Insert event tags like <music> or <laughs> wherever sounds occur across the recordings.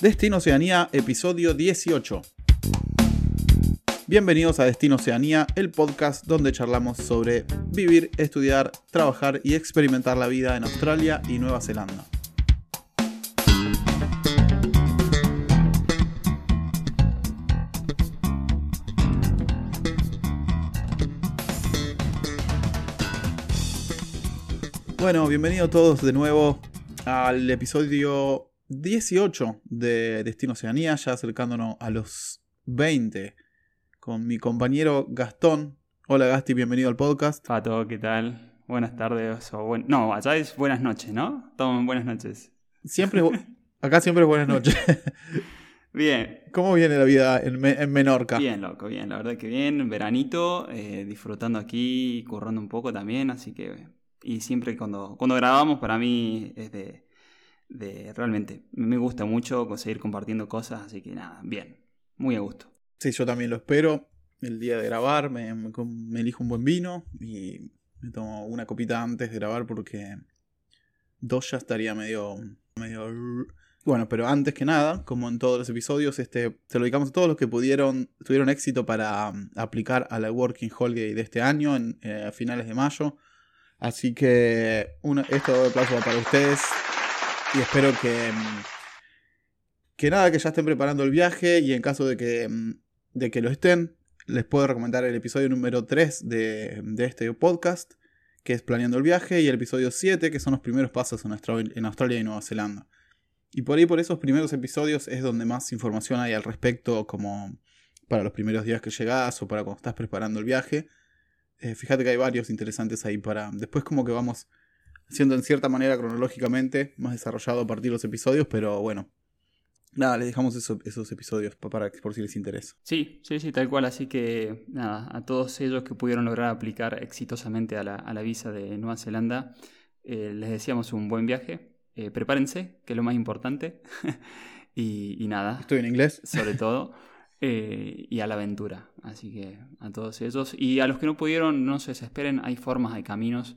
Destino Oceanía, episodio 18. Bienvenidos a Destino Oceanía, el podcast donde charlamos sobre vivir, estudiar, trabajar y experimentar la vida en Australia y Nueva Zelanda. Bueno, bienvenidos todos de nuevo al episodio 18 de Destino Oceanía, ya acercándonos a los 20 con mi compañero Gastón. Hola Gasti, bienvenido al podcast. Pato, ¿qué tal? Buenas tardes o buen... No, allá es buenas noches, ¿no? Tomen buenas noches. Siempre, <laughs> acá siempre es buenas noches. Bien. ¿Cómo viene la vida en, Menorca? Bien, loco, bien, la verdad que bien. Veranito, eh, disfrutando aquí, currando un poco también, así que y siempre cuando, cuando grabamos para mí es de, de, realmente, me gusta mucho seguir compartiendo cosas, así que nada, bien, muy a gusto. Sí, yo también lo espero. El día de grabar me, me, elijo un buen vino y me tomo una copita antes de grabar porque dos ya estaría medio, medio... Bueno, pero antes que nada, como en todos los episodios, este, se lo dedicamos a todos los que pudieron, tuvieron éxito para um, aplicar a la Working Holiday de este año, en, eh, a finales de mayo. Así que esto de aplauso para ustedes y espero que, mm, que nada, que ya estén preparando el viaje y en caso de que, mm, de que lo estén, les puedo recomendar el episodio número 3 de, este podcast, que es Planeando el viaje, y el episodio 7, que son los primeros pasos en Australia y Nueva Zelanda. Y por ahí, por esos primeros episodios, es donde más información hay al respecto, como para los primeros días que llegas o para cuando estás preparando el viaje. Eh, fíjate que hay varios interesantes ahí para. Después, como que vamos haciendo en cierta manera cronológicamente, más desarrollado a partir de los episodios, pero bueno. Nada, les dejamos esos episodios para, por si les interesa. Sí, sí, sí, tal cual. Así que nada, a todos ellos que pudieron lograr aplicar exitosamente a la, visa de Nueva Zelanda, eh, les deseamos un buen viaje. Eh, prepárense, que es lo más importante. <laughs> y, y nada. Estoy en inglés. Sobre todo. <laughs> Eh, y a la aventura. Así que a todos esos. Y a los que no pudieron, no se desesperen, hay formas, hay caminos.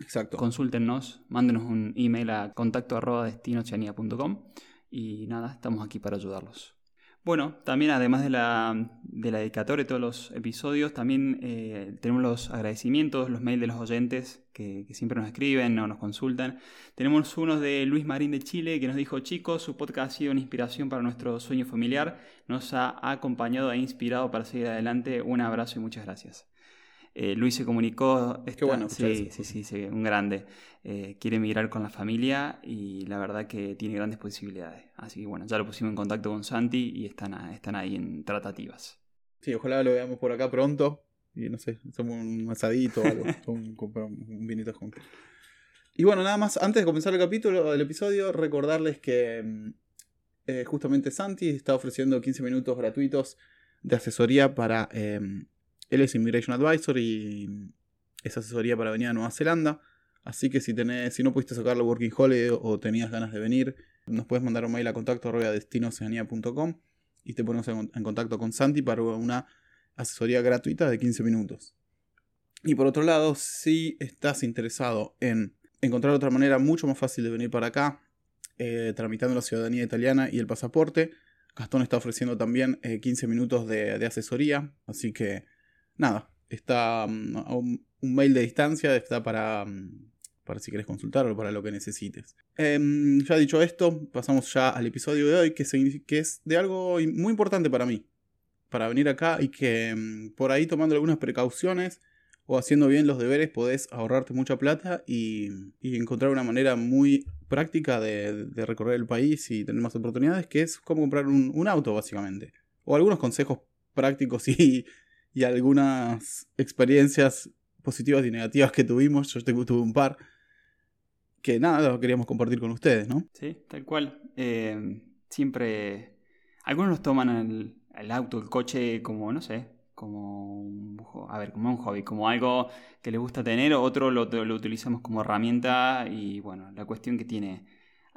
Exacto. Consúltenos, mándenos un email a contacto arroba y nada, estamos aquí para ayudarlos. Bueno, también además de la, de la dedicatoria de todos los episodios, también eh, tenemos los agradecimientos, los mails de los oyentes que, siempre nos escriben o nos consultan. Tenemos uno de Luis Marín de Chile que nos dijo, chicos, su podcast ha sido una inspiración para nuestro sueño familiar, nos ha acompañado e inspirado para seguir adelante. Un abrazo y muchas gracias. Eh, Luis se comunicó. Qué bueno. Sí, sí, sí, sí, un grande. Eh, quiere emigrar con la familia y la verdad que tiene grandes posibilidades. Así que bueno, ya lo pusimos en contacto con Santi y están, están ahí en tratativas. Sí, ojalá lo veamos por acá pronto. Y no sé, somos un asadito o algo. <laughs> un, un vinito juntos. Y bueno, nada más, antes de comenzar el capítulo, el episodio, recordarles que eh, justamente Santi está ofreciendo 15 minutos gratuitos de asesoría para em, él es Immigration Advisor y es asesoría para venir a Nueva Zelanda. Así que si, tenés, si no pudiste sacar la Working Holiday o tenías ganas de venir, nos puedes mandar un mail a contacto destinoceanía.com y te ponemos en, contacto con Santi para una asesoría gratuita de 15 minutos. Y por otro lado, si estás interesado en encontrar otra manera mucho más fácil de venir para acá, eh, tramitando la ciudadanía italiana y el pasaporte, Gastón está ofreciendo también 15 eh, minutos de, de asesoría, así que nada, está mm, a un, mail de distancia, está para, mm, para si quieres consultar o para lo que necesites. Em, ya dicho esto, pasamos ya al episodio de hoy, que, que es de algo muy importante para mí, para venir acá y que mm, por ahí tomando algunas precauciones o haciendo bien los deberes podés ahorrarte mucha plata y, encontrar una manera muy práctica de, recorrer el país y tener más oportunidades, que es como comprar un auto básicamente. O algunos consejos prácticos y, y algunas experiencias positivas y negativas que tuvimos. Yo tuve un par que nada, lo queríamos compartir con ustedes, ¿no? Sí, tal cual. Eh, siempre. Algunos nos toman el, auto, el coche como, no sé, como un, a ver, como un hobby, como algo que les gusta tener, otro lo, lo utilizamos como herramienta y bueno, la cuestión que tiene.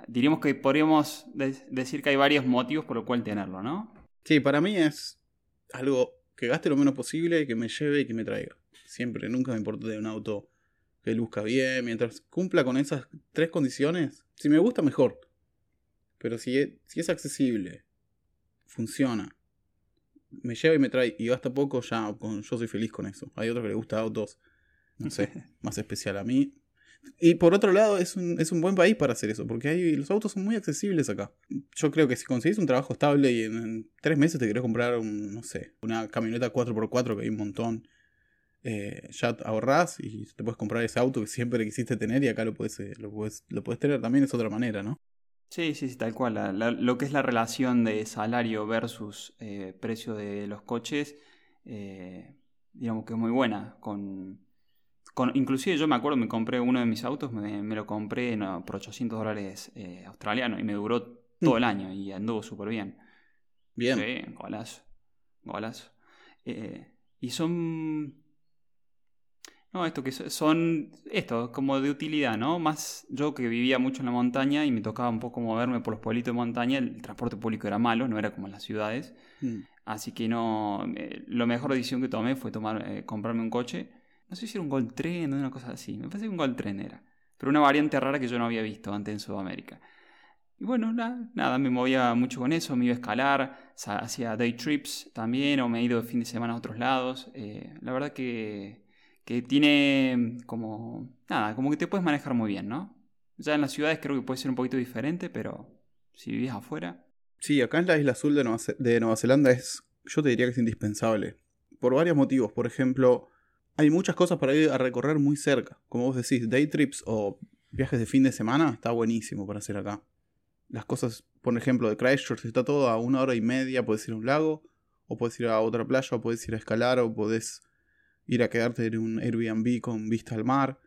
Diríamos que podríamos decir que hay varios motivos por los cuales tenerlo, ¿no? Sí, para mí es algo que gaste lo menos posible, que me lleve y que me traiga. Siempre, nunca me importa de un auto que luzca bien, mientras cumpla con esas tres condiciones. Si me gusta, mejor. Pero si es, si es accesible, funciona, me lleva y me trae y gasta poco, ya yo soy feliz con eso. Hay otros que le gusta autos, no sé, <laughs> más especial a mí. Y por otro lado, es un, es un buen país para hacer eso, porque hay, los autos son muy accesibles acá. Yo creo que si conseguís un trabajo estable y en, tres meses te querés comprar un, no sé, una camioneta 4x4 que hay un montón, eh, ya ahorrás y te puedes comprar ese auto que siempre quisiste tener y acá lo puedes, eh, lo puedes, lo puedes tener también, es otra manera, ¿no? Sí, sí, sí, tal cual. lo que es la relación de salario versus eh, precio de los coches, digamos que es muy buena. Con, con, inclusive yo me acuerdo, me compré uno de mis autos, me, lo compré por 800 dólares eh, australianos y me duró todo el año y anduvo súper bien. Bien. Sí, golazo. Golazo. y son no, esto que son, esto, como de utilidad, ¿no? Más yo que vivía mucho en la montaña y me tocaba un poco moverme por los pueblitos de montaña, el transporte público era malo, no era como en las ciudades. Mm. Así que no, eh, la mejor decisión que tomé fue tomar, eh, comprarme un coche. No sé si era un Gold Tren o una cosa así, me parece que un Gold Tren era. Pero una variante rara que yo no había visto antes en Sudamérica. Y bueno, nada, me movía mucho con eso, me iba a escalar, hacía day trips también, o me he ido de fin de semana a otros lados. Eh, la verdad que que tiene como, nada, como que te puedes manejar muy bien, ¿no? Ya en las ciudades creo que puede ser un poquito diferente, pero si vivís afuera. Sí, acá en la isla azul de de Nueva Zelanda es, yo te diría que es indispensable. Por varios motivos. Por ejemplo, hay muchas cosas para ir a recorrer muy cerca. Como vos decís, day trips o viajes de fin de semana está buenísimo para hacer acá. Las cosas, por ejemplo, de Christchurch está todo a una hora y media. Puedes ir a un lago, o puedes ir a otra playa, o puedes ir a escalar, o puedes ir a quedarte en un Airbnb con vista al mar.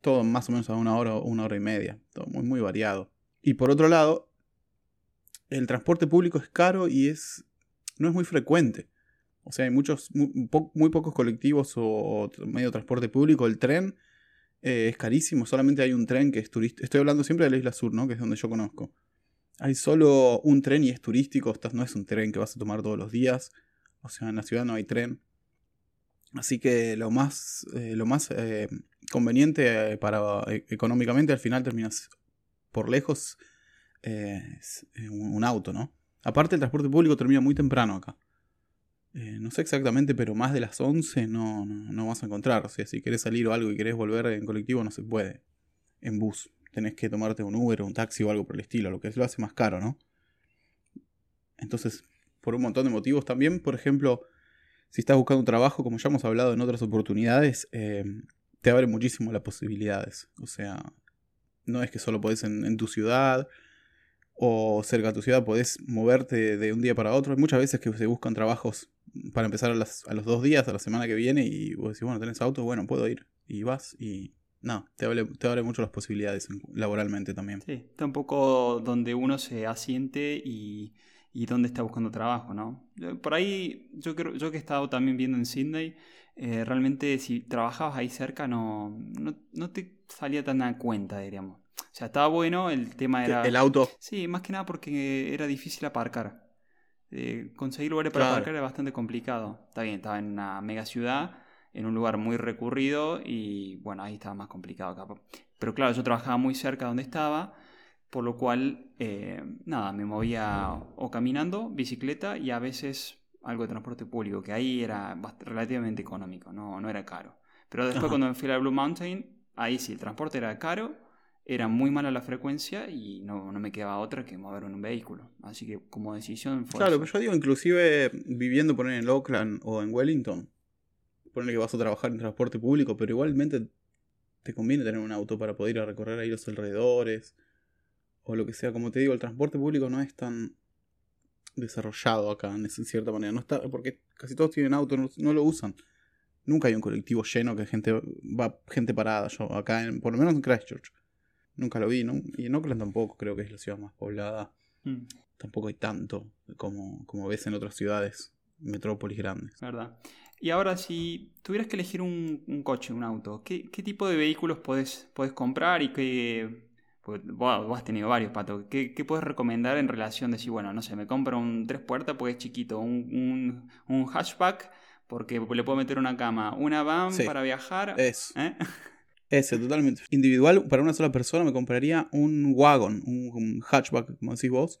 Todo más o menos a una hora o una hora y media. Todo muy, muy variado. Y por otro lado, el transporte público es caro y es no es muy frecuente. O sea, hay muchos, muy, pocos colectivos o, medio de transporte público. El tren eh, es carísimo. Solamente hay un tren que es turístico. Estoy hablando siempre de la isla sur, ¿no? Que es donde yo conozco. Hay solo un tren y es turístico. No es un tren que vas a tomar todos los días. O sea, en la ciudad no hay tren. Así que lo más, eh, lo más eh, conveniente para económicamente al final terminas por lejos es un, auto, ¿no? Aparte el transporte público termina muy temprano acá. No sé exactamente, pero más de las 11 no, no, vas a encontrar. O sea, si querés salir o algo y querés volver en colectivo no se puede. En bus. Tenés que tomarte un Uber un taxi o algo por el estilo, lo que lo hace más caro, ¿no? Entonces, por un montón de motivos también, por ejemplo, si estás buscando un trabajo, como ya hemos hablado en otras oportunidades, eh, te abre muchísimo las posibilidades. O sea, no es que solo podés en, tu ciudad o cerca de tu ciudad, podés moverte de un día para otro. Hay muchas veces que se buscan trabajos para empezar a, los dos días, a la semana que viene, y vos decís, bueno, tenés auto, bueno, puedo ir. Y vas y no, te abre, te abre mucho las posibilidades laboralmente también. Sí, está un poco donde uno se asiente y y dónde está buscando trabajo, ¿no? Por ahí, yo, creo, yo que he estado también viendo en Sydney, eh, realmente si trabajabas ahí cerca no, no, te salía tan a cuenta, diríamos. O sea, estaba bueno, el tema era... ¿El auto? Sí, más que nada porque era difícil aparcar. Eh, conseguir lugares para aparcar era bastante complicado. Está bien, estaba en una mega ciudad, en un lugar muy recurrido y bueno, ahí estaba más complicado acá. Pero claro, yo trabajaba muy cerca de donde estaba por lo cual, eh, nada, me movía o caminando, bicicleta y a veces algo de transporte público, que ahí era relativamente económico, no, no era caro. Pero después cuando me fui a Blue Mountain, ahí sí, el transporte era caro, era muy mala la frecuencia y no, no me quedaba otra que mover en un vehículo. Así que como decisión fue... Claro, pero yo digo, inclusive viviendo por en Auckland o en Wellington, ponerle que vas a trabajar en transporte público, pero igualmente te conviene tener un auto para poder ir a recorrer ahí los alrededores o lo que sea, como te digo, el transporte público no es tan desarrollado acá, en cierta manera. No está, porque casi todos tienen auto, no, lo usan. Nunca hay un colectivo lleno que gente va gente parada. Yo acá, en, por lo menos en Christchurch, nunca lo vi. ¿no? Y en Oakland tampoco, creo que es la ciudad más poblada. Mm. Tampoco hay tanto como, como ves en otras ciudades, metrópolis grandes. ¿Verdad? Y ahora, si tuvieras que elegir un, coche, un auto, ¿qué, ¿qué, tipo de vehículos podés, podés comprar y qué, vos, has tenido varios, Pato. ¿Qué, puedes recomendar en relación de si, bueno, no sé, me compro un tres puertas porque es chiquito, un, hatchback porque le puedo meter una cama, una van para viajar? Es. ¿eh? <laughs> Ese, totalmente. Individual, para una sola persona me compraría un wagon, un, hatchback, como decís vos.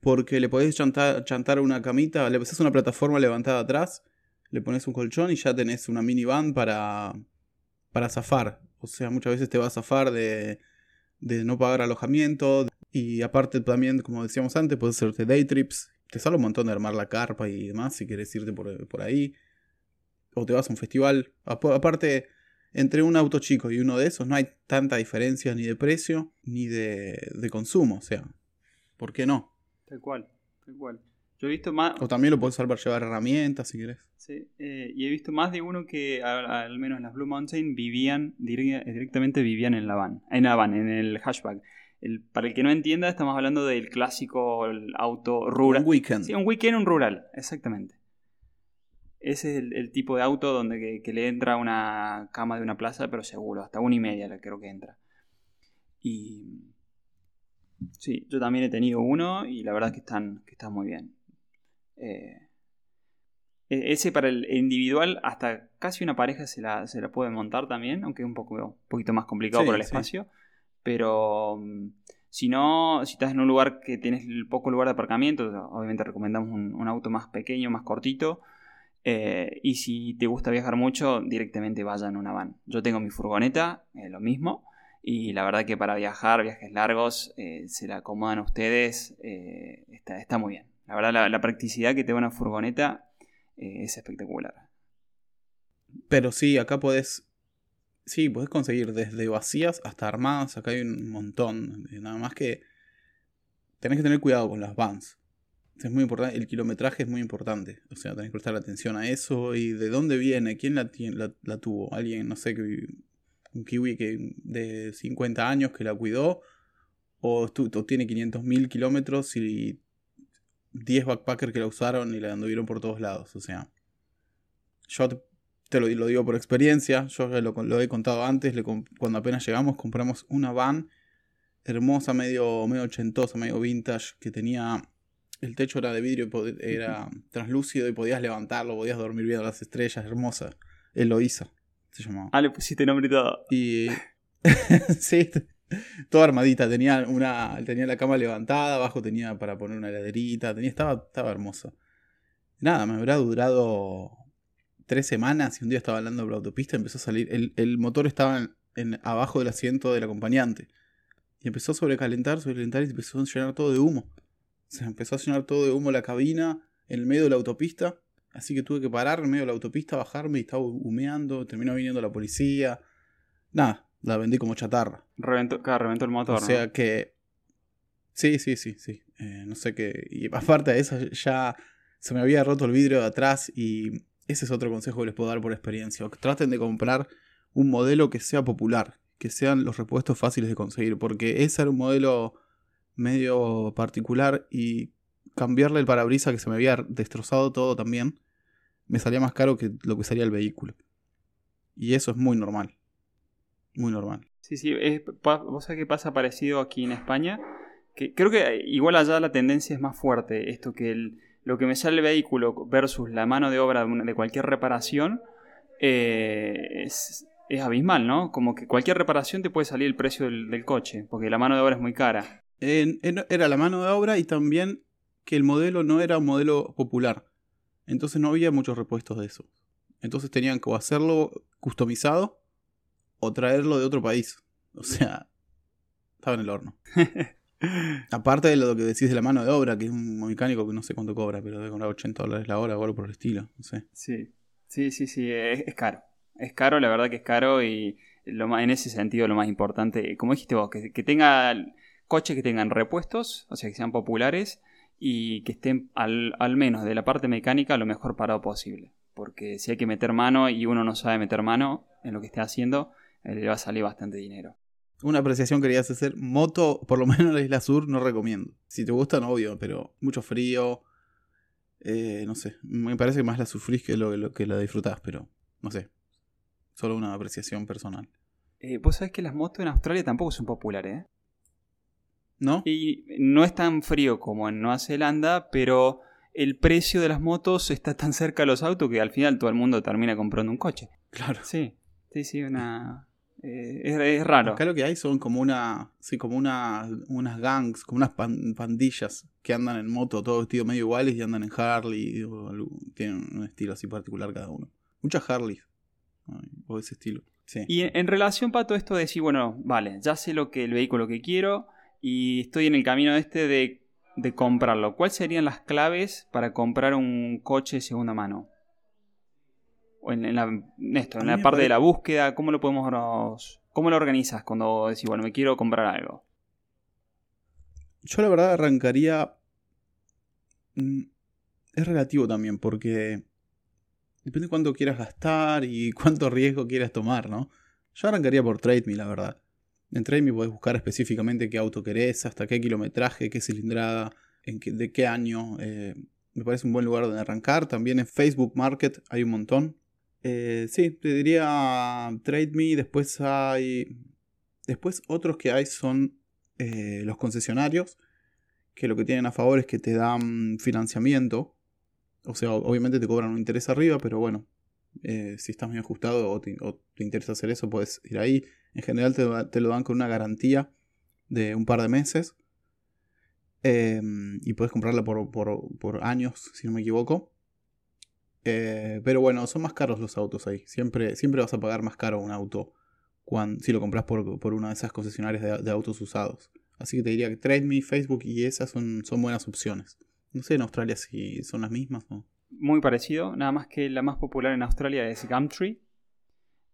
Porque le podés chantar, chantar una camita, le haces una plataforma levantada atrás, le pones un colchón y ya tenés una minivan para, para zafar. O sea, muchas veces te va a zafar de, de no pagar alojamiento. Y aparte también, como decíamos antes, puedes hacerte day trips. Te sale un montón de armar la carpa y demás si quieres irte por, por ahí. O te vas a un festival. Aparte entre un auto chico y uno de esos no hay tanta diferencia ni de precio ni de, de consumo. O sea, ¿por qué no? Tal cual, tal cual. Yo he visto más... O también lo puedes usar para llevar herramientas si querés. Sí, eh, y he visto más de uno que, al, menos en las Blue Mountain, vivían directamente vivían en la van, en la van, en el hatchback. El, para el que no entienda, estamos hablando del clásico auto rural. Un weekend. Sí, un weekend, un rural, exactamente. Ese es el, tipo de auto donde que, le entra una cama de una plaza, pero seguro, hasta una y media creo que entra. Y sí, yo también he tenido uno y la verdad es que están, que están muy bien. Eh, e, ese para el individual, hasta casi una pareja se la, se la puede montar también, aunque es un, poco, un poquito más complicado por el espacio. Pero mm, si no, si estás en un lugar que tienes poco lugar de aparcamiento, obviamente recomendamos un auto más pequeño, más cortito eh, y si te gusta viajar mucho, directamente vaya en una van. Yo tengo mi furgoneta, eh, lo mismo. Y la verdad que para viajar, viajes largos, eh, se la acomodan a ustedes, está, está, muy bien. La verdad, la, practicidad que te da una furgoneta es espectacular. Pero sí, acá podés. Sí, podés conseguir desde vacías hasta armadas. Acá hay un montón. Nada más que. Tenés que tener cuidado con las vans es muy importante, el kilometraje es muy importante. O sea, tenés que prestar atención a eso y de dónde viene, quién la, la, tuvo. Alguien, no sé, que, un kiwi que, de 50 años que la cuidó, o, tiene 500.000 kilómetros y 10 backpackers que la usaron y la anduvieron por todos lados. O sea, yo te, lo, lo, digo por experiencia, yo lo, lo he contado antes, cuando apenas llegamos compramos una van hermosa, medio, medio ochentosa, medio vintage, que tenía el techo era de vidrio, era translúcido y podías levantarlo, podías dormir viendo las estrellas, hermosa. Eloísa se llamaba. Ah, le pusiste nombre y todo. Y. <laughs> sí, toda armadita. Tenía, una, tenía la cama levantada, abajo tenía para poner una heladerita, tenía, estaba, estaba hermosa. Nada, me habrá durado tres semanas y un día estaba hablando por la autopista empezó a salir. El, motor estaba en, abajo del asiento del acompañante. Y empezó a sobrecalentar, sobrecalentar y empezó a llenar todo de humo. Se empezó a llenar todo de humo la cabina en el medio de la autopista. Así que tuve que parar en medio de la autopista, bajarme y estaba humeando. Terminó viniendo la policía. Nada, la vendí como chatarra. Reventó, reventó el motor. O sea que. Sí, sí, sí, sí. Eh, no sé qué. Y <laughs> aparte de eso, ya se me había roto el vidrio de atrás. Y ese es otro consejo que les puedo dar por experiencia. Traten de comprar un modelo que sea popular. Que sean los repuestos fáciles de conseguir. Porque ese era un modelo medio particular y cambiarle el parabrisa que se me había destrozado todo también, me salía más caro que lo que salía el vehículo. Y eso es muy normal. Muy normal. Sí, sí, es, vos sabés que pasa parecido aquí en España. Que creo que igual allá la tendencia es más fuerte. Esto que lo que me sale el vehículo versus la mano de obra de, cualquier reparación eh, es, es, abismal, ¿no? Como que cualquier reparación te puede salir el precio del coche, porque la mano de obra es muy cara era la mano de obra y también que el modelo no era un modelo popular. Entonces no había muchos repuestos de eso. Entonces tenían que hacerlo customizado o traerlo de otro país. O sea, estaba en el horno. <laughs> Aparte de lo que decís de la mano de obra, que es un mecánico que no sé cuánto cobra, pero debe cobrar 80 dólares la hora o algo por el estilo. No sé. Sí, sí, sí, sí, es, caro. Es caro, la verdad que es caro y lo en ese sentido lo más importante, como dijiste vos, que, que tenga coches que tengan repuestos, o sea, que sean populares y que estén al, menos de la parte mecánica lo mejor parado posible. Porque si hay que meter mano y uno no sabe meter mano en lo que esté haciendo, eh, le va a salir bastante dinero. Una apreciación querías hacer. Moto, por lo menos en la isla sur, no recomiendo. Si te gusta, no obvio, pero mucho frío. Eh, no sé. Me parece que más la sufrís que lo, que la disfrutás, pero no sé. Solo una apreciación personal. Eh, Vos sabés que las motos en Australia tampoco son populares, ¿eh? ¿No? Y no es tan frío como en Nueva Zelanda, pero el precio de las motos está tan cerca de los autos que al final todo el mundo termina comprando un coche. Claro. Sí, sí, sí, una... Eh, es, raro. Acá lo que hay son como una. Sí, como una, unas gangs, como unas pandillas que andan en moto, todos vestidos medio iguales y andan en Harley. tienen un estilo así particular cada uno. Muchas Harleys. O ese estilo. Y en, relación, Pato, esto de decir, bueno, vale, ya sé lo que el vehículo que quiero y estoy en el camino este de, de comprarlo. ¿Cuáles serían las claves para comprar un coche de segunda mano? O en, la, esto, en la parte de la búsqueda, ¿cómo lo podemos cómo lo organizas cuando decís, bueno, me quiero comprar algo? Yo la verdad arrancaría. Mm, es relativo también, porque depende de cuánto quieras gastar y cuánto riesgo quieras tomar, ¿no? Yo arrancaría por TradeMe, la verdad. En TradeMe podés buscar específicamente qué auto querés, hasta qué kilometraje, qué cilindrada, en de qué año. Eh, me parece un buen lugar donde arrancar. También en Facebook Market hay un montón. Eh, sí, te diría TradeMe. Después hay. Después otros que hay son eh, los concesionarios. Que lo que tienen a favor es que te dan financiamiento. O sea, obviamente te cobran un interés arriba, pero bueno. Eh, si estás muy ajustado o te, interesa hacer eso, puedes ir ahí. En general te, lo dan con una garantía de un par de meses. y puedes comprarla por, por años, si no me equivoco. Eh, pero bueno, son más caros los autos ahí. Siempre, siempre vas a pagar más caro un auto cuando, si lo compras por, por una de esas concesionarias de, autos usados. Así que te diría que TradeMe, Facebook y esas son, son buenas opciones. No sé en Australia si son las mismas o... Muy parecido, nada más que la más popular en Australia es Gumtree.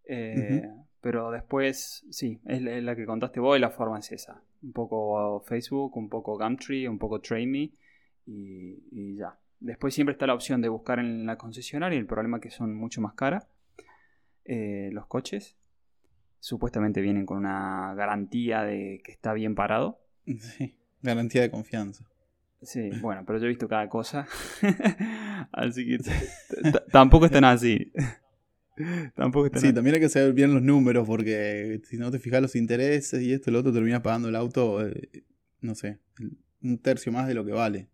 Eh, pero después, sí, es la, que contaste vos y la forma es esa. Un poco Facebook, un poco Gumtree, un poco TradeMe y, y ya. Después siempre está la opción de buscar en la concesionaria, el problema es que son mucho más caras eh, los coches. Supuestamente vienen con una garantía de que está bien parado. <laughs> Sí, garantía de confianza. Sí, bueno, pero yo he visto cada cosa. <laughs> así que tampoco están así. <laughs> tampoco están Sí, también hay que saber bien los números porque si no te fijas los intereses y esto y lo otro terminas pagando el auto, eh, no sé, un tercio más de lo que vale.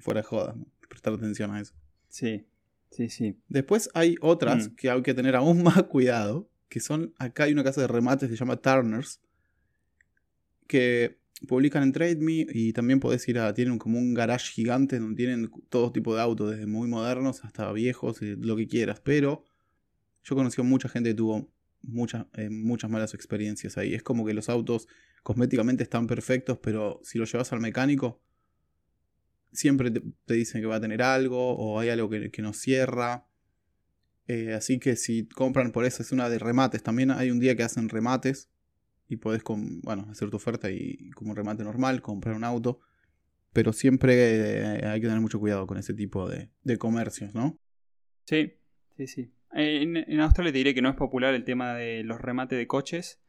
Fuera de jodas prestar atención a eso. Sí, sí, sí. Después hay otras mm. que hay que tener aún más <laughs> cuidado, que son, acá hay una casa de remates que se llama Turners, que publican en TradeMe y también podés ir a, tienen como un garage gigante donde tienen todo tipo de autos, desde muy modernos hasta viejos, lo que quieras, pero yo conocí a mucha gente que tuvo muchas, eh, muchas malas experiencias ahí. Es como que los autos cosméticamente están perfectos, pero si los llevas al mecánico, siempre te, dicen que va a tener algo o hay algo que, no cierra. Eh, así que si compran por eso es una de remates. También hay un día que hacen remates y podés bueno, hacer tu oferta y como un remate normal, comprar un auto. Pero siempre eh, hay que tener mucho cuidado con ese tipo de, comercios, ¿no? Sí, sí, sí. En, en Australia te diré que no es popular el tema de los remates de coches,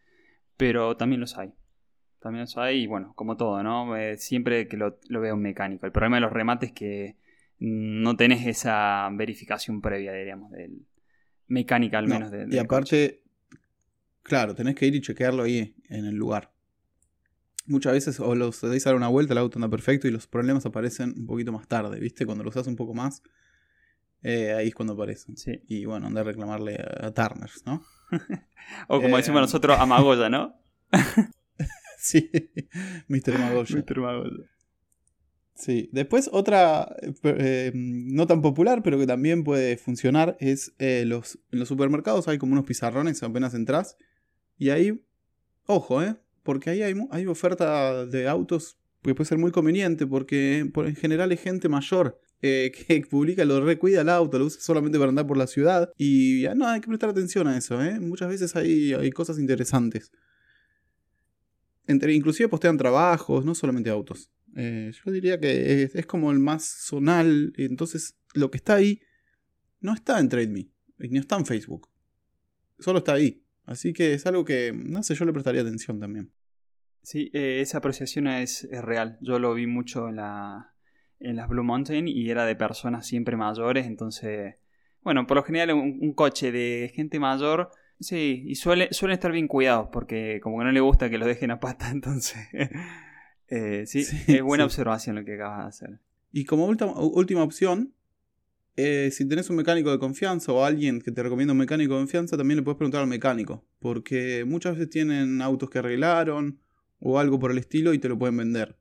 pero también los hay. También eso hay, y bueno, como todo, ¿no? Eh, siempre que lo, veo un mecánico. El problema de los remates es que no tenés esa verificación previa, diríamos, del mecánica al menos. de, y aparte, claro, tenés que ir y chequearlo ahí en el lugar. Muchas veces o los deis a dar una vuelta, el auto anda perfecto y los problemas aparecen un poquito más tarde, ¿viste? Cuando los haces un poco más, eh, ahí es cuando aparecen. Sí. Y bueno, anda a reclamarle a, Turners, ¿no? <laughs> o como decimos eh, nosotros, a Magoya, ¿no? <laughs> Sí, Mr. Magoya. <laughs> Mr. Magoya. Sí, después otra eh, no tan popular, pero que también puede funcionar, es eh, los, en los supermercados hay como unos pizarrones apenas entras. Y ahí, ojo, ¿eh? Porque ahí hay, hay oferta de autos que puede ser muy conveniente, porque por, en general hay gente mayor eh, <laughs> que publica, lo recuida el auto, lo usa solamente para andar por la ciudad. Y ya no, hay que prestar atención a eso, ¿eh? Muchas veces hay, hay cosas interesantes inclusive postean trabajos, no solamente autos. Eh, yo diría que es, como el más zonal. Entonces, lo que está ahí no está en TradeMe, ni está en Facebook. Solo está ahí. Así que es algo que, no sé, yo le prestaría atención también. Sí, eh, esa apreciación es, real. Yo lo vi mucho en, la, en las Blue Mountain y era de personas siempre mayores. Entonces, bueno, por lo general un coche de gente mayor Sí, y suele, suelen estar bien cuidados porque como que no le gusta que lo dejen a pata, <laughs> entonces... Eh, sí, es buena observación lo que acabas de hacer. Y como última, última opción, eh, si tenés un mecánico de confianza o alguien que te recomienda un mecánico de confianza, también le puedes preguntar al mecánico. Porque muchas veces tienen autos que arreglaron o algo por el estilo y te lo pueden vender.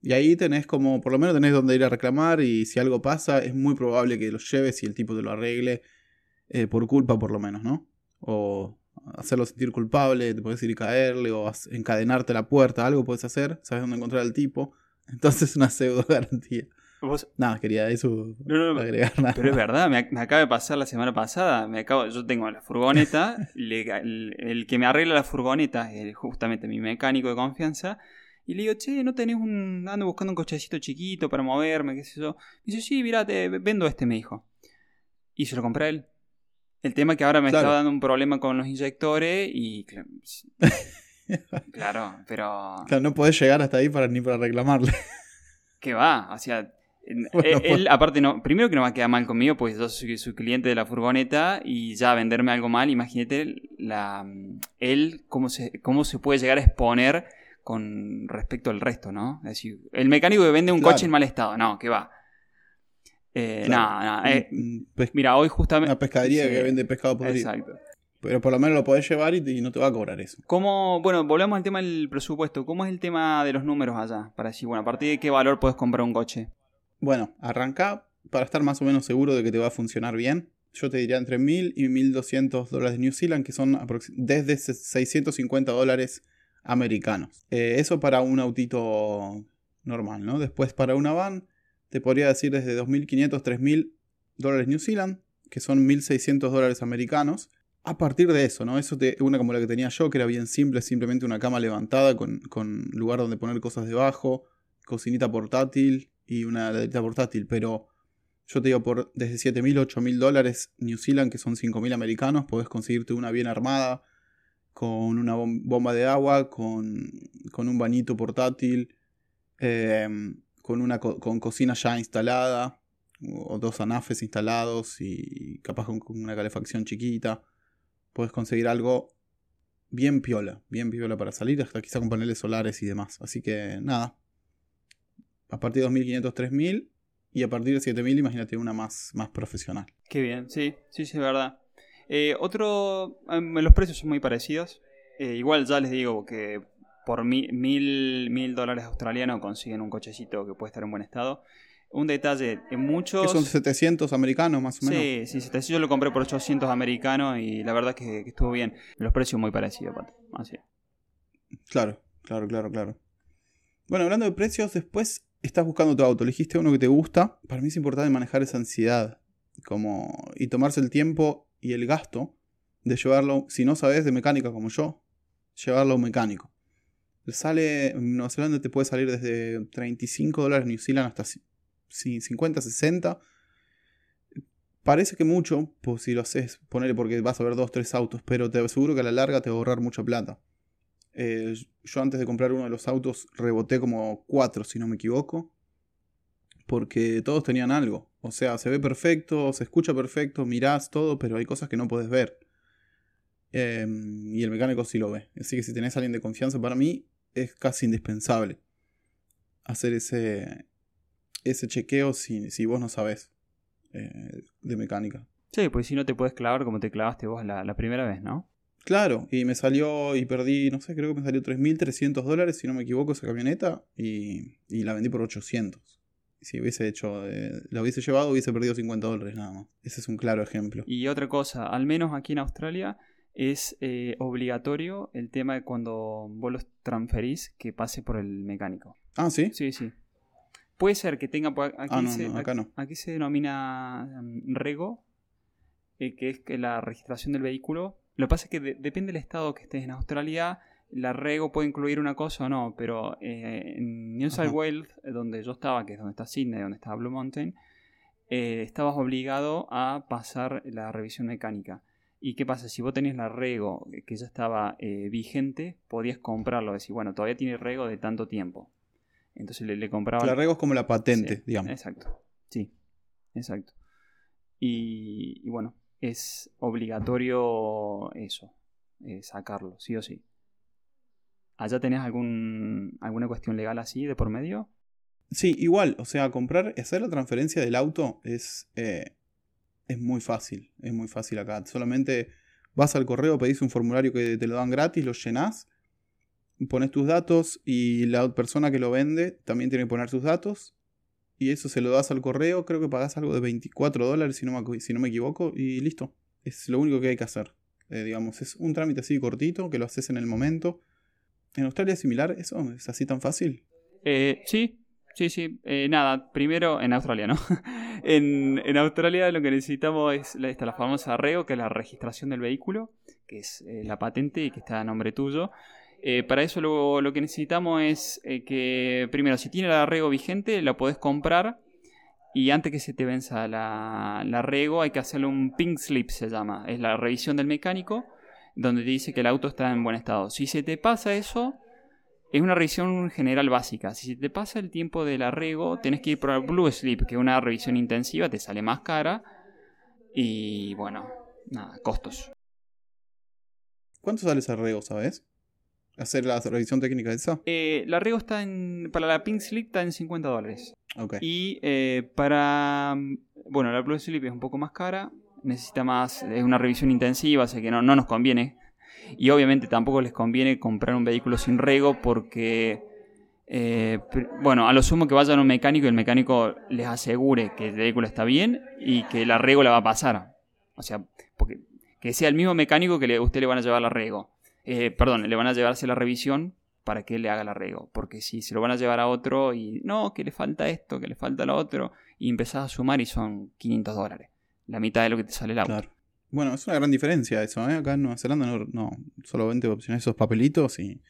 Y ahí tenés como, por lo menos tenés donde ir a reclamar y si algo pasa es muy probable que lo lleves y el tipo te lo arregle eh, por culpa por lo menos, ¿no? O hacerlo sentir culpable, te puedes ir y caerle o encadenarte a la puerta, algo puedes hacer, sabes dónde encontrar al tipo. <laughs> Entonces es una pseudo garantía. Nada, quería eso agregar nada. Pero es verdad, me, acaba de pasar la semana pasada. Me acabo, yo tengo la furgoneta, <laughs> el, que me arregla la furgoneta es justamente mi mecánico de confianza. Y le digo, che, ¿no tenés un. ando buscando un cochecito chiquito para moverme, qué sé yo? Y dice, sí, mira, te vendo este, me dijo. Y se lo compré a él. El tema es que ahora me estaba dando un problema con los inyectores y. <laughs> Claro, pero. Claro, no podés llegar hasta ahí para, ni para reclamarle. ¿Qué va? O sea, <laughs> eh, él, aparte, no, primero que no va a quedar mal conmigo, pues yo soy su cliente de la furgoneta y ya venderme algo mal, imagínate la, él cómo se, cómo se puede llegar a exponer con respecto al resto, ¿no? Es decir, el mecánico que vende un coche en mal estado, no, que va. Eh, Nada, eh, mira, hoy justamente... Una pescadería que vende pescado podrido. Exacto. Pero por lo menos lo podés llevar y, no te va a cobrar eso. ¿Cómo, bueno, volvemos al tema del presupuesto. ¿Cómo es el tema de los números allá? Para decir, bueno, a partir de qué valor puedes comprar un coche. Bueno, arranca para estar más o menos seguro de que te va a funcionar bien. Yo te diría entre 1000 y 1200 dólares de New Zealand, que son desde 650 dólares americanos. Eh, eso para un autito normal, ¿no? Después para una van, te podría decir desde 2500, 3000 dólares New Zealand, que son 1600 dólares americanos. A partir de eso, ¿no? Eso te, una como la que tenía yo, que era bien simple, simplemente una cama levantada con, con lugar donde poner cosas debajo, cocinita portátil, y una ladrita portátil, pero yo te digo, por desde 7.000, 8.000 dólares New Zealand, que son 5.000 americanos, podés conseguirte una bien armada, con una bomba de agua, con, con un bañito portátil, em, con una con cocina ya instalada, o dos anafes instalados y capaz con, una calefacción chiquita. Puedes conseguir algo bien piola, bien piola para salir, hasta quizá con paneles solares y demás. Así que nada, a partir de 2.500, 3.000 y a partir de 7.000 imagínate una más, más profesional. Qué bien, sí, sí, sí, es verdad. Eh, otro, em, los precios son muy parecidos. Eh, igual ya les digo que por mil, mil, dólares australianos consiguen un cochecito que puede estar en buen estado. Un detalle, en muchos... Que son 700 americanos más o menos. Sí, sí, 700. Yo lo compré por 800 americanos y la verdad que, que estuvo bien. Los precios muy parecidos, Así. Claro, claro, claro, claro. Bueno, hablando de precios, después estás buscando tu auto, elegiste uno que te gusta, para mí es importante manejar esa ansiedad como, y tomarse el tiempo y el gasto de llevarlo, si no sabes de mecánica como yo, llevarlo a un mecánico. Sale, en Nueva Zelanda te puede salir desde 35 dólares New Zealand hasta 50, 60. Parece que mucho, pues si lo haces, ponerle porque vas a ver dos, tres autos, pero te aseguro que a la larga te va a ahorrar mucha plata. Eh, yo antes de comprar uno de los autos reboté como cuatro, si no me equivoco. Porque todos tenían algo. O sea, se ve perfecto, se escucha perfecto, mirás todo, pero hay cosas que no puedes ver. Em, y el mecánico sí lo ve. Así que si tenés a alguien de confianza, para mí es casi indispensable hacer ese, ese chequeo si, si vos no sabés eh, de mecánica. Sí, pues si no te puedes clavar como te clavaste vos la primera vez, ¿no? Claro, y me salió y perdí, no sé, creo que me salió 3.300 dólares, si no me equivoco, esa camioneta, y, la vendí por 800. Si hubiese hecho, eh, la hubiese llevado, hubiese perdido 50 dólares nada más. Ese es un claro ejemplo. Y otra cosa, al menos aquí en Australia, es eh, obligatorio el tema de cuando vos los transferís que pase por el mecánico. Ah, sí. Sí, sí. Puede ser que tenga. Aquí, ah, no, no, acá no. aquí se denomina mm, rego, eh, que es la registración del vehículo lo que pasa es que depende del estado que estés en Australia, la rego puede incluir una cosa o no, pero eh, en New South Wales, eh, donde yo estaba, que es donde está Sydney, donde está Blue Mountain, eh, estabas obligado a pasar la revisión mecánica. ¿Y qué pasa? Si vos tenés la rego que ya estaba vigente, podías comprarlo. Decir, bueno, todavía tiene rego de tanto tiempo. Entonces le, le compraba. La rego es como la patente, digamos. Exacto. Sí, exacto. y bueno, es obligatorio eso, eh, sacarlo, sí o sí. ¿Allá tenés alguna cuestión legal así de por medio? Sí, igual, o sea, comprar, hacer la transferencia del auto es, eh, es muy fácil, es muy fácil acá. Solamente vas al correo, pedís un formulario que te lo dan gratis, lo llenás, pones tus datos y la persona que lo vende también tiene que poner sus datos. Y eso se lo das al correo, creo que pagás algo de 24 dólares si no me, si no me equivoco, y listo. Es lo único que hay que hacer. Eh, digamos, es un trámite así cortito, que lo haces en el momento. ¿En Australia es similar eso? ¿Es así tan fácil? Eh, sí, sí, sí. Eh, nada, primero en Australia, ¿no? <laughs> en, en, Australia lo que necesitamos es la, la famosa REO, que es la registración del vehículo, que es eh, la patente y que está a nombre tuyo. Eh, para eso lo, lo, que necesitamos es eh, que, primero, si tiene la REGO vigente, la podés comprar y antes que se te venza la, la REGO hay que hacerle un pink slip, se llama. Es la revisión del mecánico donde te dice que el auto está en buen estado. Si se te pasa eso, es una revisión general básica. Si se te pasa el tiempo de la REGO, tenés que ir por el Blue Slip, que es una revisión intensiva, te sale más cara. Y bueno, nada, costos. ¿Cuánto sale esa REGO, sabes? ¿Hacer la revisión técnica de esa? Eh, la REGO está en. Para la Pink Slip está en 50 dólares. Ok. Y eh, para. Bueno, la Blue Slip es un poco más cara. Necesita más. Es una revisión intensiva, así que no, no nos conviene. Y obviamente tampoco les conviene comprar un vehículo sin REGO porque. Eh, bueno, a lo sumo que vayan a un mecánico y el mecánico les asegure que el vehículo está bien y que la REGO la va a pasar. O sea, porque que sea el mismo mecánico que le, usted le van a llevar la REGO. Eh, perdón, le van a llevarse la revisión para que le haga la REGO. Porque si se lo van a llevar a otro y no, que le falta esto, que le falta lo otro, y empezás a sumar y son 500 dólares. La mitad de lo que te sale el auto. Claro. Bueno, es una gran diferencia eso, ¿eh? Acá en Nueva Zelanda no, no solamente opciones esos papelitos y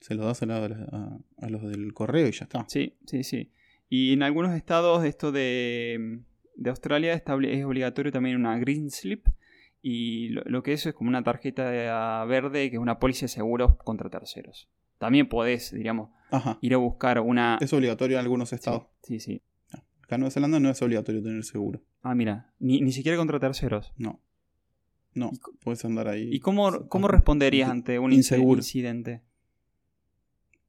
se los das a, a, los del correo y ya está. Sí, sí, sí. Y en algunos estados esto de, de Australia es obligatorio también una green slip, y lo, que es es como una tarjeta verde que es una póliza de seguros contra terceros. También podés, diríamos, ir a buscar una... Es obligatorio en algunos estados. Sí, sí. Acá en Nueva Zelanda no es obligatorio tener seguro. Ah, mira, ni, ni siquiera contra terceros. No. No, puedes andar ahí. ¿Y cómo, cómo responderías ante un inseguro. incidente?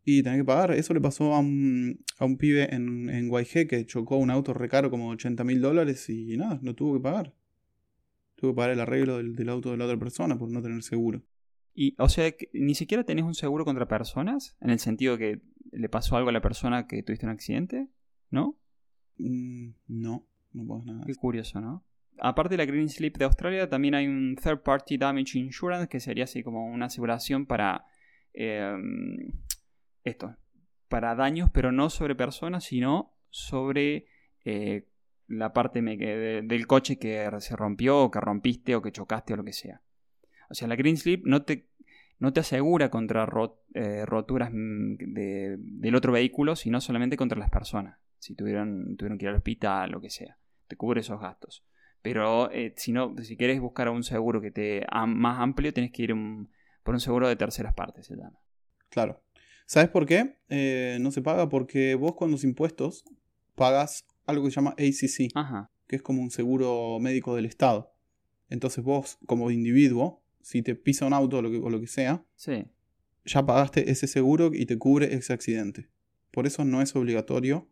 Y tenés que pagar. Eso le pasó a un, a un pibe en, en que chocó un auto recaro como 80 mil dólares y nada, no tuvo que pagar. Tuve que pagar el arreglo del, auto de la otra persona por no tener seguro. Y, o sea, ni siquiera tenés un seguro contra personas, en el sentido que le pasó algo a la persona que tuviste un accidente, ¿no? Mm, no, no puedo nada. Qué curioso, ¿no? Aparte de la Green Slip de Australia, también hay un Third Party Damage Insurance, que sería así como una aseguración para em, esto, para daños, pero no sobre personas, sino sobre eh, la parte del coche que se rompió o que rompiste o que chocaste o lo que sea. O sea, la Green Slip no te, no te asegura contra eh, roturas mm, del otro vehículo, sino solamente contra las personas. Si tuvieron, tuvieron que ir al hospital, lo que sea. Te cubre esos gastos. Pero eh, si, no, si quieres buscar un seguro que te más amplio, tienes que ir por un seguro de terceras partes, se llama. Claro. ¿Sabes por qué? Eh, no se paga porque vos con los impuestos pagas algo que se llama ACC, que es como un seguro médico del Estado. Entonces vos, como individuo, si te pisa un auto o lo que, lo que sea, ya pagaste ese seguro y te cubre ese accidente. Por eso no es obligatorio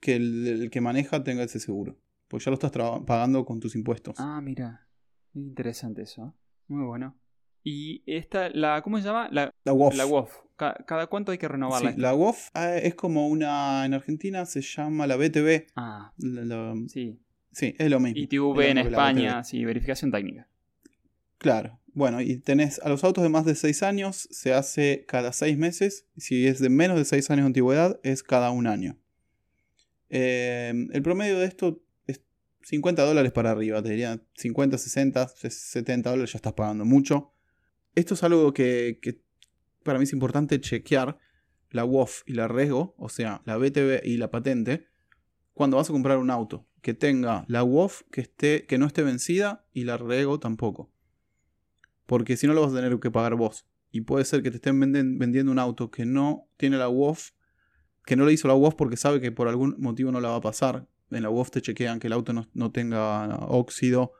que el, que maneja tenga ese seguro. Porque ya lo estás pagando con tus impuestos. Ah, mira. Interesante eso. Muy bueno. Y esta, la, ¿cómo se llama? La, la WOF. La WOF. ¿Cada cuánto hay que renovarla? Sí, la WOF ah, es como una. En Argentina se llama la BTV. Ah. sí. Sí, es lo mismo. ITV en España, sí, verificación técnica. Claro. Bueno, y tenés a los autos de más de 6 años, se hace cada 6 meses. Si es de menos de 6 años de antigüedad, es cada un año. Eh, el promedio de esto es 50 dólares para arriba. Te diría 50, 60, 70 dólares, ya estás pagando mucho. Esto es algo que para mí es importante chequear la WOF y la REGO, o sea, la BTV y la patente, cuando vas a comprar un auto. Que tenga la WOF que, esté, que no esté vencida y la REGO tampoco. Porque si no lo vas a tener que pagar vos. Y puede ser que te estén vendiendo un auto que no tiene la WOF, que no le hizo la WOF porque sabe que por algún motivo no la va a pasar. En la WOF te chequean que el auto no, no tenga óxido,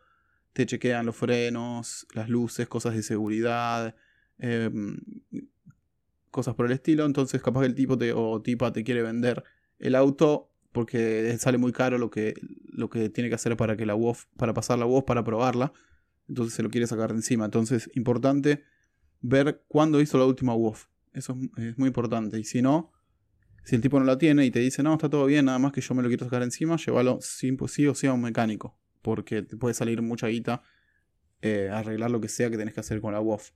te chequean los frenos, las luces, cosas de seguridad, Em, cosas por el estilo. Entonces, capaz que el tipo te, o tipa te quiere vender el auto porque sale muy caro lo que, lo que tiene que hacer para que la WOF, para pasar la WOF, para probarla. Entonces se lo quiere sacar de encima. Entonces, importante ver cuándo hizo la última WOF. Eso es, muy importante. Y si no, si el tipo no la tiene y te dice, no, está todo bien, nada más que yo me lo quiero sacar encima, llévalo sí, sí o sí a un mecánico. Porque te puede salir mucha guita eh, arreglar lo que sea que tenés que hacer con la WOF.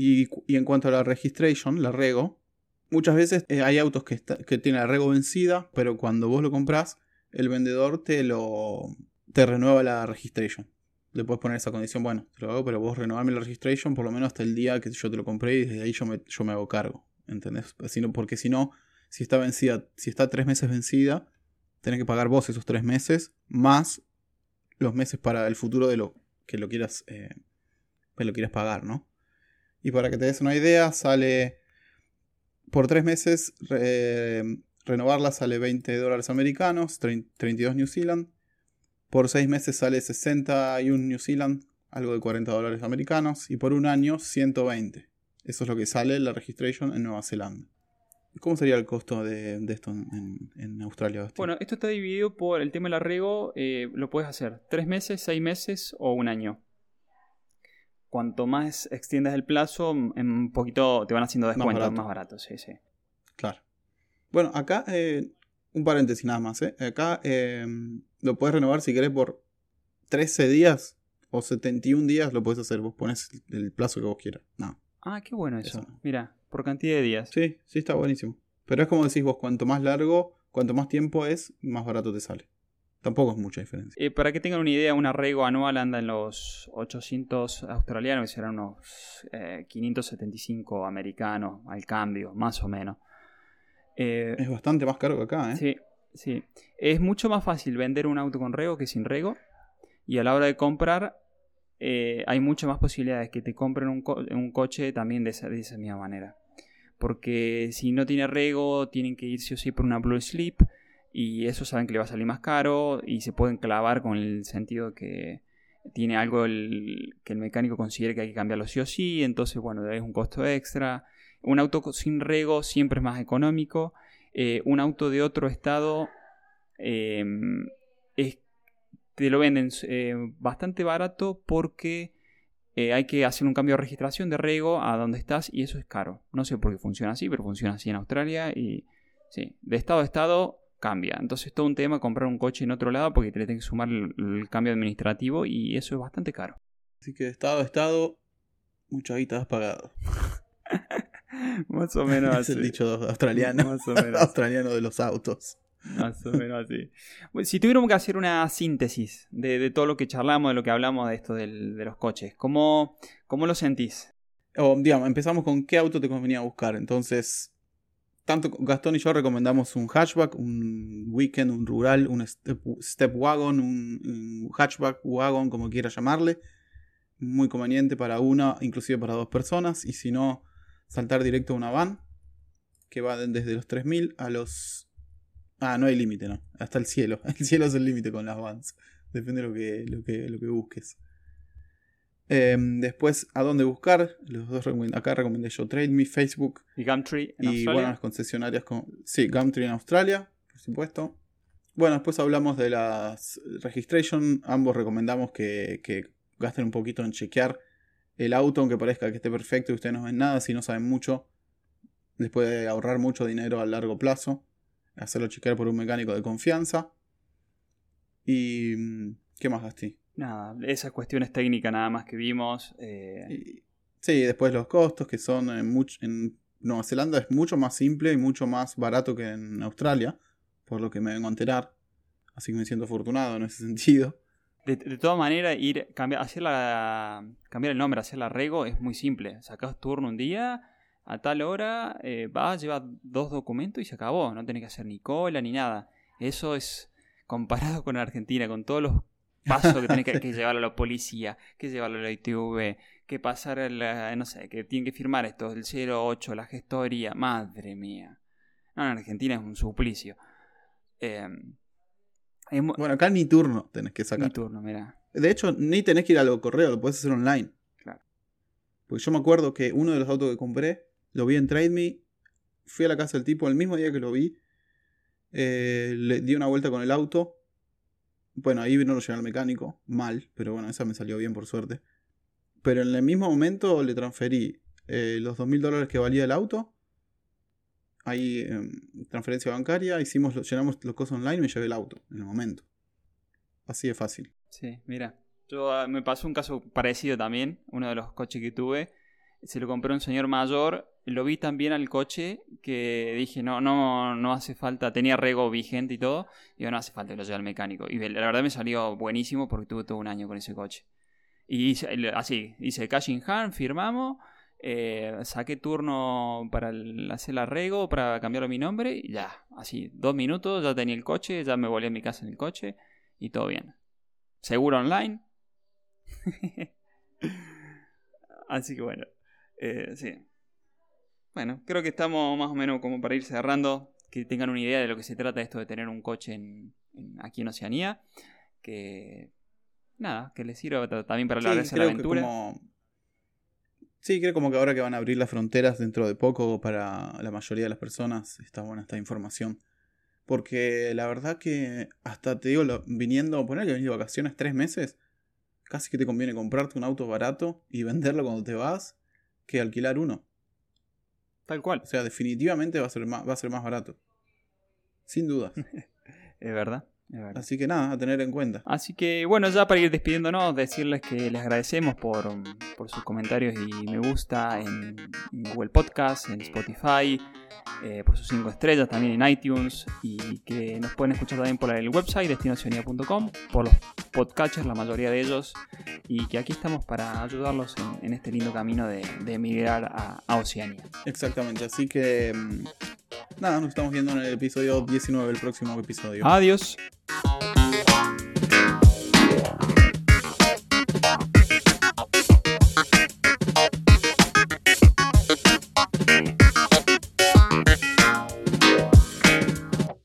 Y, en cuanto a la registration, la rego, muchas veces eh, hay autos que, está- que tienen la rego vencida, pero cuando vos lo compras, el vendedor te lo te renueva la registration. Le puedes poner esa condición, bueno, te lo hago, pero vos renovame la registration por lo menos hasta el día que yo te lo compré y desde ahí yo me, yo me hago cargo. ¿Entendés? No- porque si no, si está vencida, si está tres meses vencida, tenés que pagar vos esos tres meses, más los meses para el futuro de lo que lo quieras, eh, que lo quieras pagar, ¿no? Y para que te des una idea, sale por tres meses, re- renovarla sale 20 dólares americanos, trein- 32 New Zealand. Por seis meses sale 61 New Zealand, algo de 40 dólares americanos. Y por un año, 120. Eso es lo que sale la registration en Nueva Zelanda. ¿Cómo sería el costo de, esto en, Australia? Bueno, esto está dividido por el tema del arrego, eh, lo puedes hacer tres meses, seis meses o un año. Cuanto más extiendas el plazo, en un poquito te van haciendo descuentos barato. más baratos, sí, sí. Claro. Bueno, acá, eh, un paréntesis nada más. ¿eh? Acá eh, lo puedes renovar si querés por 13 días o 71 días, lo puedes hacer. Vos pones el plazo que vos quieras. No. Ah, qué bueno eso. Eso. Mira, por cantidad de días. Sí, sí, está buenísimo. Pero es como decís vos, cuanto más largo, cuanto más tiempo es, más barato te sale. Tampoco es mucha diferencia. Eh, para que tengan una idea, un arrego anual anda en los 800 australianos, que serán unos eh, 575 americanos al cambio, más o menos. Eh, Es bastante más caro que acá, ¿eh? Sí, sí. Es mucho más fácil vender un auto con rego que sin rego. Y a la hora de comprar, eh, hay muchas más posibilidades que te compren un, co- un coche también de esa, de esa misma manera. Porque si no tiene rego, tienen que ir sí o sí por una Blue Slip. Y eso saben que le va a salir más caro. Y se pueden clavar con el sentido que tiene algo el- que el mecánico considere que hay que cambiarlo sí o sí. Entonces, bueno, es un costo extra. Un auto sin rego siempre es más económico. Eh, un auto de otro estado es- te lo venden eh, bastante barato porque eh, hay que hacer un cambio de registración de rego a donde estás y eso es caro. No sé por qué funciona así, pero funciona así en Australia y sí, de estado a estado cambia. Entonces es todo un tema comprar un coche en otro lado porque te le tienes que sumar el, el cambio administrativo y eso es bastante caro. Así que de estado a estado, mucha guita has pagado. <laughs> Más o menos es el dicho australiano. Más o menos. <laughs> australiano de los autos. Más o menos así. Bueno, si tuviéramos que hacer una síntesis de, de todo lo que charlamos, de lo que hablamos de esto del- de los coches, ¿cómo, cómo lo sentís? O, digamos, empezamos con qué auto te convenía buscar. Entonces, tanto Gastón y yo recomendamos un hatchback, un weekend, un rural, un step, wagon, un, hatchback, wagon, como quieras llamarle. Muy conveniente para una, inclusive para dos personas. Y si no, saltar directo a una van, que va de- desde los 3.000 a los... Ah, no hay límite, ¿no? Hasta el cielo. <laughs> El cielo es el límite con las vans. Depende de lo que, lo que, lo que busques. Em, después, ¿a dónde buscar? Los dos acá recomendé yo Trade Me, Facebook ¿Y Gumtree en y Australia? bueno, las concesionarias con. Sí, Gumtree en Australia, por supuesto. Bueno, después hablamos de las registration. Ambos recomendamos que, que gasten un poquito en chequear el auto, aunque parezca que esté perfecto y ustedes no ven nada. Si no saben mucho, les puede ahorrar mucho dinero a largo plazo. Hacerlo chequear por un mecánico de confianza. Y. ¿Qué más, Gasti? Nada, esas cuestiones técnicas nada más que vimos. eh, Y- sí, después los costos, que son en, much- en Nueva Zelanda es mucho más simple y mucho más barato que en Australia, por lo que me vengo a enterar. Así que me siento afortunado en ese <laughs> sentido. de, de todas maneras, ir cambiar, hacer la, cambiar el nombre, hacer la rego es muy simple. Sacás turno un día, a tal hora, eh, vas, llevas dos documentos y se acabó. No tenés que hacer ni cola ni nada. Eso es comparado <laughs> con Argentina, con todos los pasos que tenés que, <laughs> que llevarlo a la policía, que llevarlo a la ITV, que pasar a la, no sé, que tienen que firmar esto, el 08, la gestoría. Madre mía. No, en Argentina es un suplicio. Eh, es mu- Bueno, acá ni turno tenés que sacar. turno, mira. De hecho, ni tenés que ir al correo, lo podés hacer online. Claro. Porque yo me acuerdo que uno de los autos que compré, lo vi en Trade Me, fui a la casa del tipo el mismo día que lo vi, Eh, le di una vuelta con el auto. Bueno, ahí no lo llevé al mecánico, mal, pero bueno, esa me salió bien por suerte. Pero en el mismo momento le transferí eh, los 2.000 dólares que valía el auto. Ahí, em, transferencia bancaria, hicimos, llenamos los cosas online y me llevé el auto en el momento. Así de fácil. Sí, mira. Yo ah, me pasó un caso parecido también. Uno de los coches que tuve. Se lo compró un señor mayor. Lo vi también al coche que dije, no, no, no hace falta. Tenía rego vigente y todo. Y no hace falta que lo lleve al mecánico. Y la verdad me salió buenísimo porque tuve todo un año con ese coche. Y hice, así, hice cash in hand, firmamos. Eh, saqué turno para hacer el arrego, para cambiarlo mi nombre. Y ya, así, dos minutos, ya tenía el coche. Ya me volví a mi casa en el coche. Y todo bien. Seguro online. <laughs> Así que bueno, eh, sí. Bueno, creo que estamos más o menos como para ir cerrando, que tengan una idea de lo que se trata esto de tener un coche en, aquí en Oceanía, que nada, que les sirva también para la, sí, la aventura. Sí, creo como que ahora que van a abrir las fronteras dentro de poco para la mayoría de las personas, está buena esta información. Porque la verdad que hasta te digo, viniendo, poner que venís de vacaciones tres meses, casi que te conviene comprarte un auto barato y venderlo cuando te vas que alquilar uno. Tal cual. O sea, definitivamente va a ser más, va a ser más barato. Sin duda. <laughs> es verdad. Así que nada, a tener en cuenta. Así que bueno, ya para ir despidiéndonos, decirles que les agradecemos por, por sus comentarios y me gusta en, Google Podcast, en Spotify, eh, por sus 5 estrellas también en iTunes y que nos pueden escuchar también por el website destinacionía.com, por los podcatchers, la mayoría de ellos, y que aquí estamos para ayudarlos en, este lindo camino de, emigrar a, a Oceanía. Exactamente, así que mm, nada, nos estamos viendo en el episodio 19, el próximo episodio. Adiós.